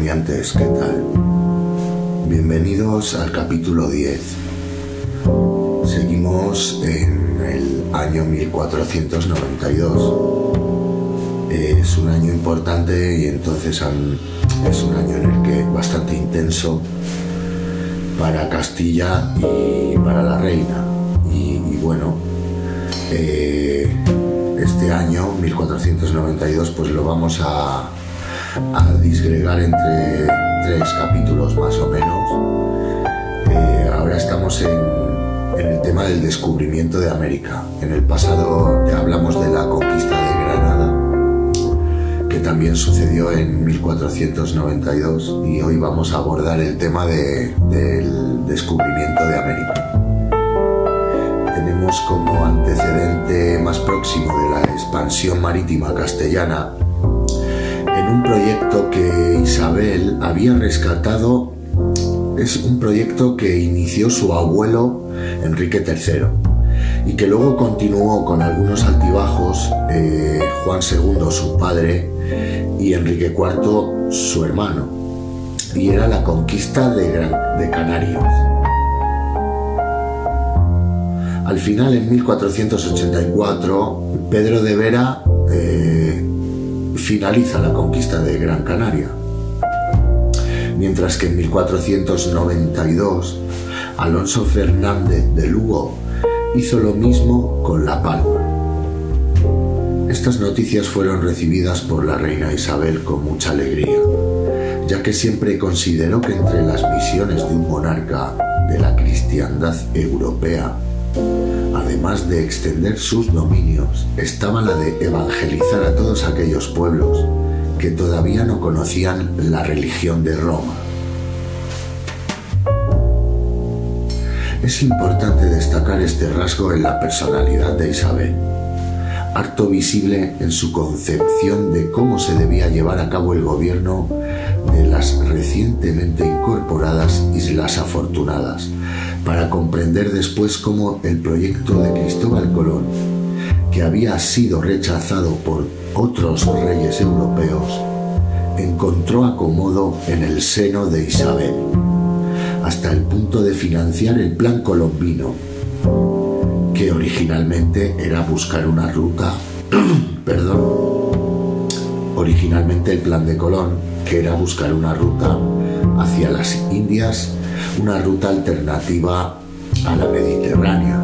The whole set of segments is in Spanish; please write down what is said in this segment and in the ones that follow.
¿qué tal? Bienvenidos al capítulo 10. Seguimos en el año 1492. Es un año importante y entonces es un año en el que bastante intenso para Castilla y para la reina. Y, bueno, eh, este año 1492 pues lo vamos a a disgregar entre tres capítulos más o menos. Eh, ahora estamos en, el tema del descubrimiento de América. En el pasado ya hablamos de la conquista de Granada, que también sucedió en 1492, y hoy vamos a abordar el tema de, del descubrimiento de América. Tenemos como antecedente más próximo de la expansión marítima castellana un proyecto que Isabel había rescatado. Es un proyecto que inició su abuelo Enrique III y que luego continuó con algunos altibajos eh, Juan II, su padre, y Enrique IV, su hermano. Y era la conquista de, de Canarias. Al final, en 1484, Pedro de Vera eh, finaliza la conquista de Gran Canaria, mientras que en 1492 Alonso Fernández de Lugo hizo lo mismo con La Palma. Estas noticias fueron recibidas por la reina Isabel con mucha alegría, ya que siempre consideró que entre las misiones de un monarca de la cristiandad europea además de extender sus dominios, estaba la de evangelizar a todos aquellos pueblos que todavía no conocían la religión de Roma. Es importante destacar este rasgo en la personalidad de Isabel, harto visible en su concepción de cómo se debía llevar a cabo el gobierno de las recientemente incorporadas Islas Afortunadas, para comprender después cómo el proyecto de Cristóbal Colón, que había sido rechazado por otros reyes europeos, encontró acomodo en el seno de Isabel, hasta el punto de financiar el plan colombino, que originalmente era buscar una ruta, perdón, originalmente el plan de Colón, que era buscar una ruta hacia las Indias una ruta alternativa a la Mediterránea,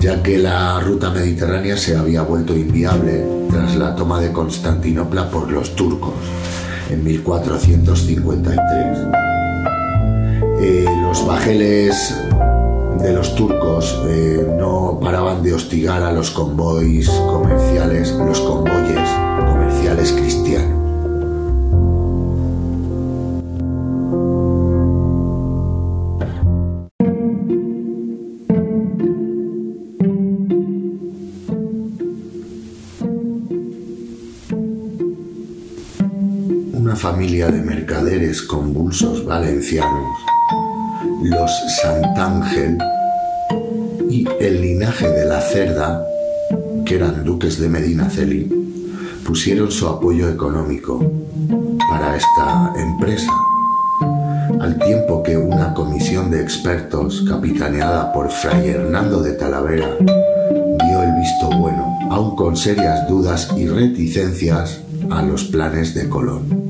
ya que la ruta mediterránea se había vuelto inviable tras la toma de Constantinopla por los turcos en 1453. Eh, los bajeles de los turcos eh, no paraban de hostigar a los convoys comerciales, los convoyes comerciales cristianos. Familia de mercaderes convulsos valencianos, los Santángel y el linaje de la Cerda, que eran duques de Medinaceli, pusieron su apoyo económico para esta empresa, al tiempo que una comisión de expertos capitaneada por Fray Hernando de Talavera dio el visto bueno, aun con serias dudas y reticencias a los planes de Colón.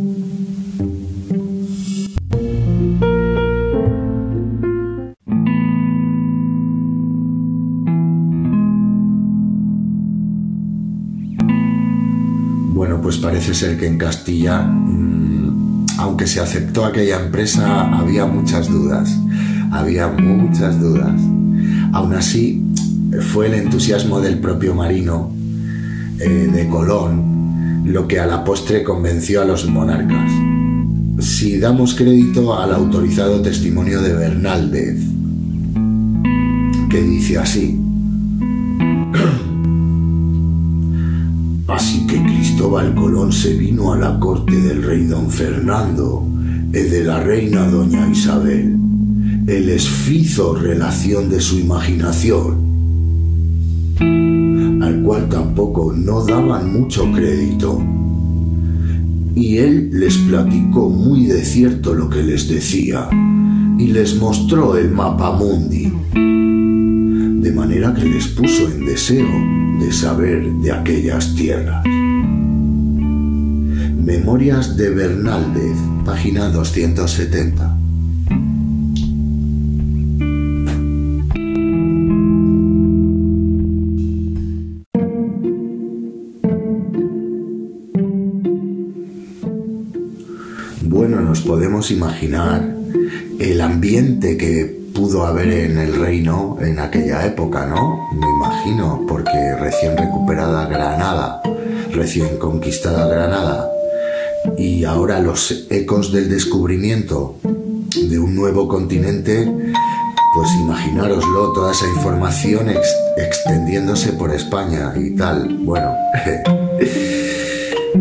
Pues parece ser que en Castilla, mm, aunque se aceptó aquella empresa, había muchas dudas. Había muchas dudas. Aún así, fue el entusiasmo del propio marino eh, de Colón lo que a la postre convenció a los monarcas. Si damos crédito al autorizado testimonio de Bernaldez, que dice así, Así que Cristóbal Colón se vino a la corte del rey don Fernando y de la reina doña Isabel. El esfizo relación de su imaginación, al cual tampoco no daban mucho crédito. Y él les platicó muy de cierto lo que les decía y les mostró el mapa mundi, de manera que les puso en deseo de saber de aquellas tierras. Memorias de Bernaldez, página 270. Bueno, nos podemos imaginar el ambiente que pudo haber en el reino en aquella época, ¿no? Me imagino, porque recién recuperada Granada, recién conquistada Granada, y ahora los ecos del descubrimiento de un nuevo continente, pues imaginároslo, toda esa información extendiéndose por España y tal. Bueno,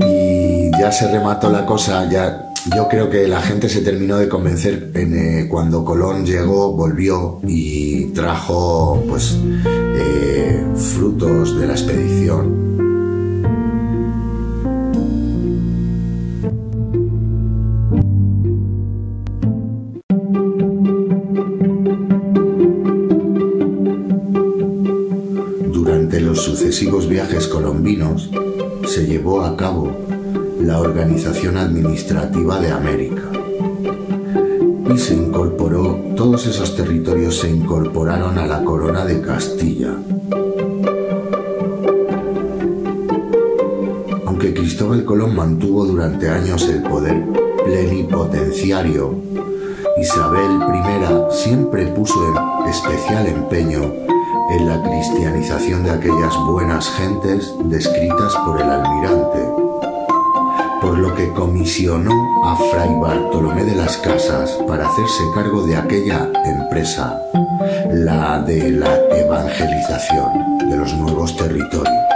y ya se remató la cosa, ya yo creo que la gente se terminó de convencer eh, cuando Colón llegó, volvió y trajo pues eh, frutos de la expedición. Los sucesivos viajes colombinos se llevó a cabo la organización administrativa de América. Y se incorporó, todos esos territorios se incorporaron a la corona de Castilla. Aunque Cristóbal Colón mantuvo durante años el poder plenipotenciario, Isabel I siempre puso especial empeño en la cristianización de aquellas buenas gentes descritas por el almirante por lo que comisionó a Fray Bartolomé de las Casas para hacerse cargo de aquella empresa, la de la evangelización de los nuevos territorios.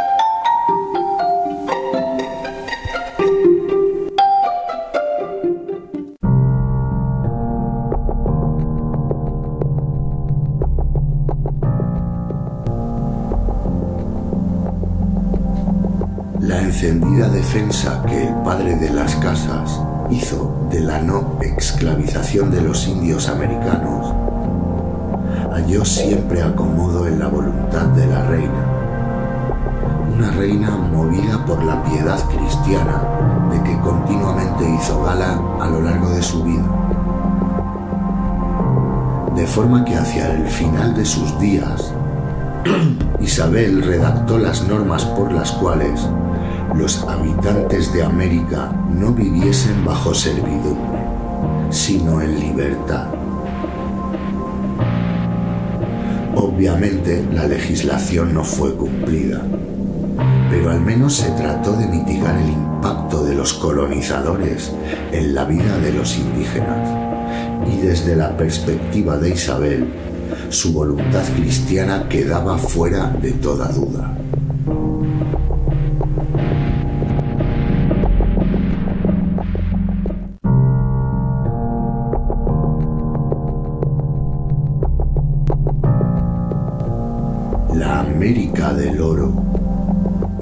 Encendida defensa que el padre de las casas hizo de la no esclavización de los indios americanos halló siempre acomodo en la voluntad de la reina. Una reina movida por la piedad cristiana de que continuamente hizo gala a lo largo de su vida. De forma que hacia el final de sus días, Isabel redactó las normas por las cuales los habitantes de América no viviesen bajo servidumbre, sino en libertad. Obviamente la legislación no fue cumplida, pero al menos se trató de mitigar el impacto de los colonizadores en la vida de los indígenas. Y desde la perspectiva de Isabel, su voluntad cristiana quedaba fuera de toda duda.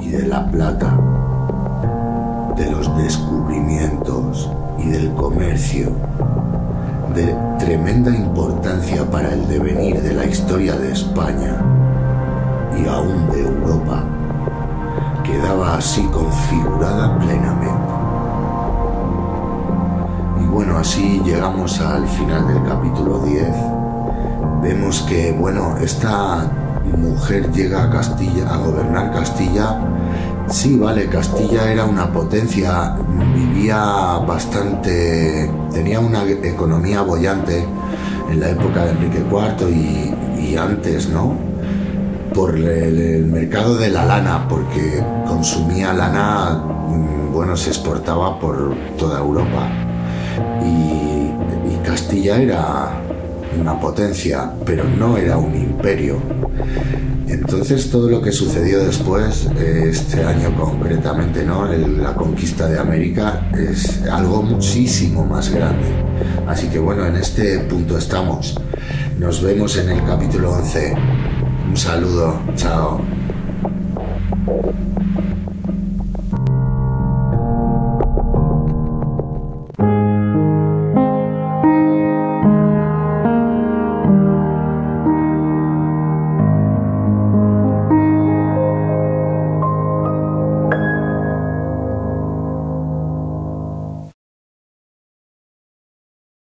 Y de la plata, de los descubrimientos y del comercio, de tremenda importancia para el devenir de la historia de España y aún de Europa, quedaba así configurada plenamente. Y bueno, así llegamos al final del capítulo 10. Vemos que, bueno, esta mujer llega a Castilla, a gobernar Castilla, sí, vale, Castilla era una potencia, vivía bastante, tenía una economía bollante en la época de Enrique IV y, antes, ¿no? Por el, mercado de la lana, porque consumía lana, mm, bueno, se exportaba por toda Europa. y Castilla era una potencia, pero no era un imperio. Entonces todo lo que sucedió después, este año concretamente, ¿no? la conquista de América es algo muchísimo más grande. Así que bueno, en este punto estamos. Nos vemos en el capítulo 11. Un saludo, chao.